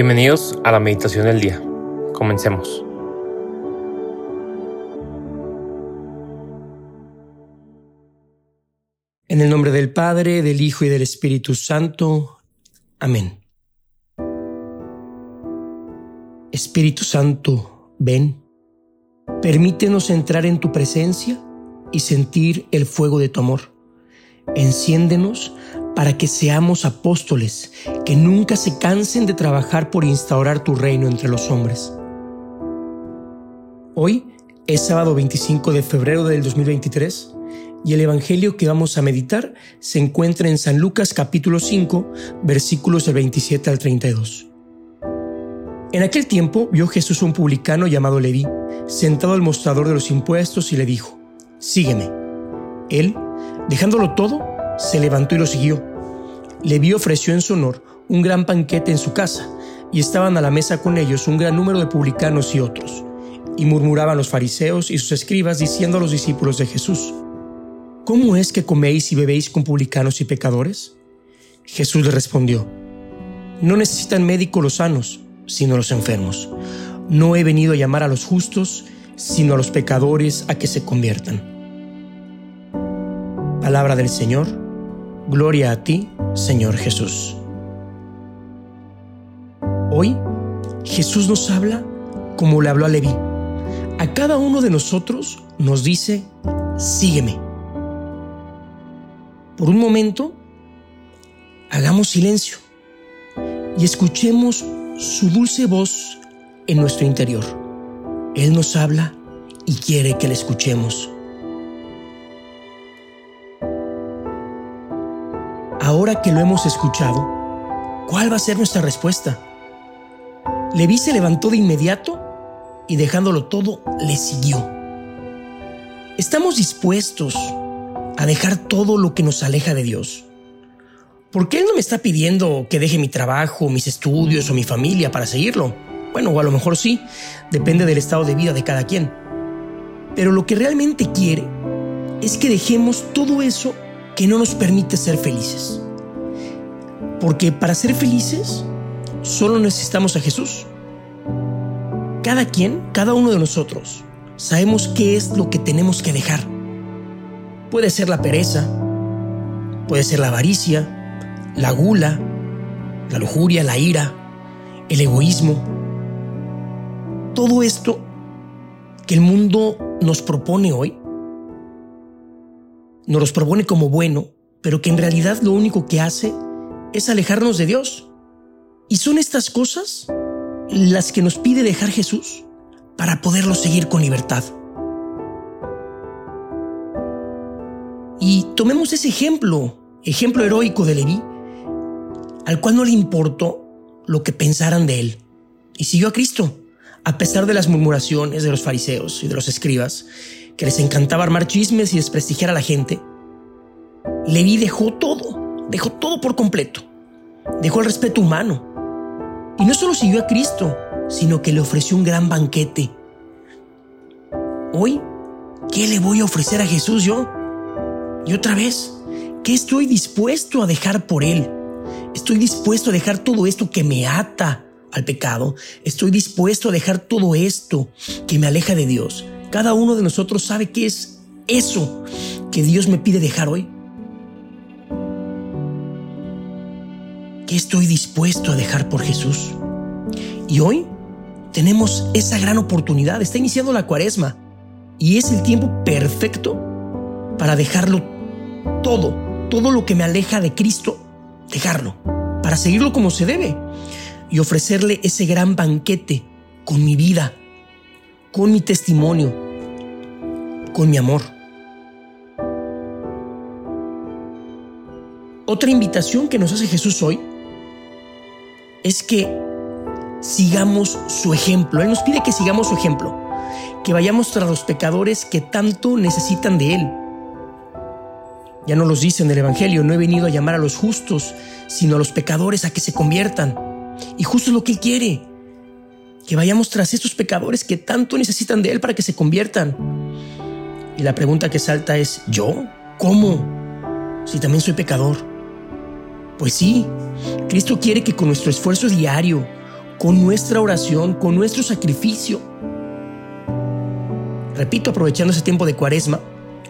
Bienvenidos a la meditación del día. Comencemos. En el nombre del Padre, del Hijo y del Espíritu Santo. Amén. Espíritu Santo, ven. Permítenos entrar en tu presencia y sentir el fuego de tu amor. Enciéndenos para que seamos apóstoles que nunca se cansen de trabajar por instaurar tu reino entre los hombres. Hoy es sábado 25 de febrero del 2023 y el Evangelio que vamos a meditar se encuentra en San Lucas capítulo 5 versículos del 27 al 32. En aquel tiempo vio Jesús un publicano llamado Leví, sentado al mostrador de los impuestos y le dijo, Sígueme. Él, dejándolo todo, se levantó y lo siguió. Leví ofreció en su honor un gran banquete en su casa, y estaban a la mesa con ellos un gran número de publicanos y otros. Y murmuraban los fariseos y sus escribas diciendo a los discípulos de Jesús, ¿Cómo es que coméis y bebéis con publicanos y pecadores? Jesús le respondió, No necesitan médico los sanos, sino los enfermos. No he venido a llamar a los justos, sino a los pecadores a que se conviertan. Palabra del Señor, gloria a ti, Señor Jesús. Hoy Jesús nos habla como le habló a Leví. A cada uno de nosotros nos dice, sígueme. Por un momento, hagamos silencio y escuchemos su dulce voz en nuestro interior. Él nos habla y quiere que le escuchemos. Ahora que lo hemos escuchado, ¿cuál va a ser nuestra respuesta? Leví se levantó de inmediato y dejándolo todo, le siguió. ¿Estamos dispuestos a dejar todo lo que nos aleja de Dios? Porque Él no me está pidiendo que deje mi trabajo, mis estudios o mi familia para seguirlo. Bueno, o a lo mejor sí, depende del estado de vida de cada quien. Pero lo que realmente quiere es que dejemos todo eso que no nos permite ser felices. Porque para ser felices solo necesitamos a Jesús. Cada quien, cada uno de nosotros, sabemos qué es lo que tenemos que dejar. Puede ser la pereza, puede ser la avaricia, la gula, la lujuria, la ira, el egoísmo. Todo esto que el mundo nos propone hoy nos los propone como bueno, pero que en realidad lo único que hace es alejarnos de Dios. Y son estas cosas las que nos pide dejar Jesús para poderlo seguir con libertad. Y tomemos ese ejemplo, ejemplo heroico de Leví, al cual no le importó lo que pensaran de él, y siguió a Cristo, a pesar de las murmuraciones de los fariseos y de los escribas, que les encantaba armar chismes y desprestigiar a la gente, Leví dejó todo, dejó todo por completo. Dejó el respeto humano. Y no solo siguió a Cristo, sino que le ofreció un gran banquete. Hoy, ¿qué le voy a ofrecer a Jesús yo? Y otra vez, ¿qué estoy dispuesto a dejar por Él? Estoy dispuesto a dejar todo esto que me ata al pecado. Estoy dispuesto a dejar todo esto que me aleja de Dios cada uno de nosotros sabe qué es eso que Dios me pide dejar hoy. ¿Qué estoy dispuesto a dejar por Jesús? Y hoy tenemos esa gran oportunidad. Está iniciando la cuaresma y es el tiempo perfecto para dejarlo todo, todo lo que me aleja de Cristo, dejarlo, para seguirlo como se debe y ofrecerle ese gran banquete con mi vida, con mi testimonio, con mi amor. Otra invitación que nos hace Jesús hoy es que sigamos su ejemplo. Él nos pide que sigamos su ejemplo, que vayamos tras los pecadores que tanto necesitan de Él. Ya no los dice en el Evangelio, no he venido a llamar a los justos, sino a los pecadores a que se conviertan. Y justo es lo que Él quiere, que vayamos tras estos pecadores que tanto necesitan de Él para que se conviertan. Y la pregunta que salta es, ¿yo? ¿Cómo? Si también soy pecador. Pues sí, Cristo quiere que con nuestro esfuerzo diario, con nuestra oración, con nuestro sacrificio. Repito, aprovechando ese tiempo de cuaresma,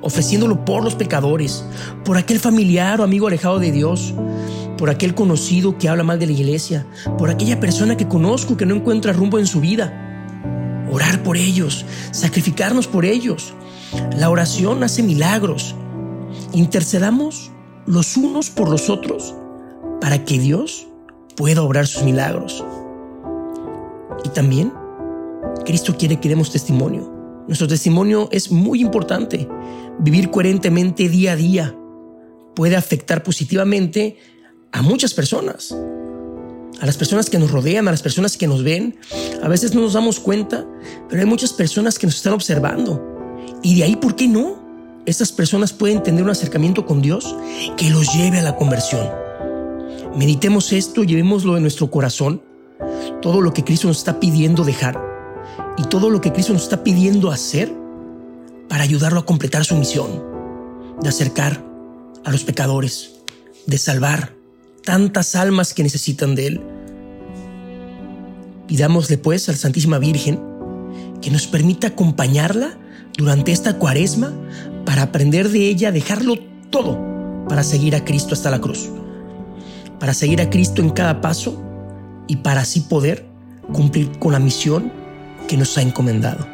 ofreciéndolo por los pecadores, por aquel familiar o amigo alejado de Dios, por aquel conocido que habla mal de la iglesia, por aquella persona que conozco que no encuentra rumbo en su vida. Orar por ellos, sacrificarnos por ellos. La oración hace milagros. Intercedamos los unos por los otros para que Dios pueda obrar sus milagros. Y también Cristo quiere que demos testimonio. Nuestro testimonio es muy importante. Vivir coherentemente día a día puede afectar positivamente a muchas personas, a las personas que nos rodean, a las personas que nos ven. A veces no nos damos cuenta, pero hay muchas personas que nos están observando. Y de ahí, ¿por qué no? Estas personas pueden tener un acercamiento con Dios que los lleve a la conversión. Meditemos esto, llevémoslo en nuestro corazón, todo lo que Cristo nos está pidiendo dejar y todo lo que Cristo nos está pidiendo hacer para ayudarlo a completar su misión, de acercar a los pecadores, de salvar tantas almas que necesitan de Él. Pidámosle pues al Santísima Virgen que nos permita acompañarla durante esta cuaresma para aprender de ella, dejarlo todo para seguir a Cristo hasta la cruz, para seguir a Cristo en cada paso y para así poder cumplir con la misión que nos ha encomendado.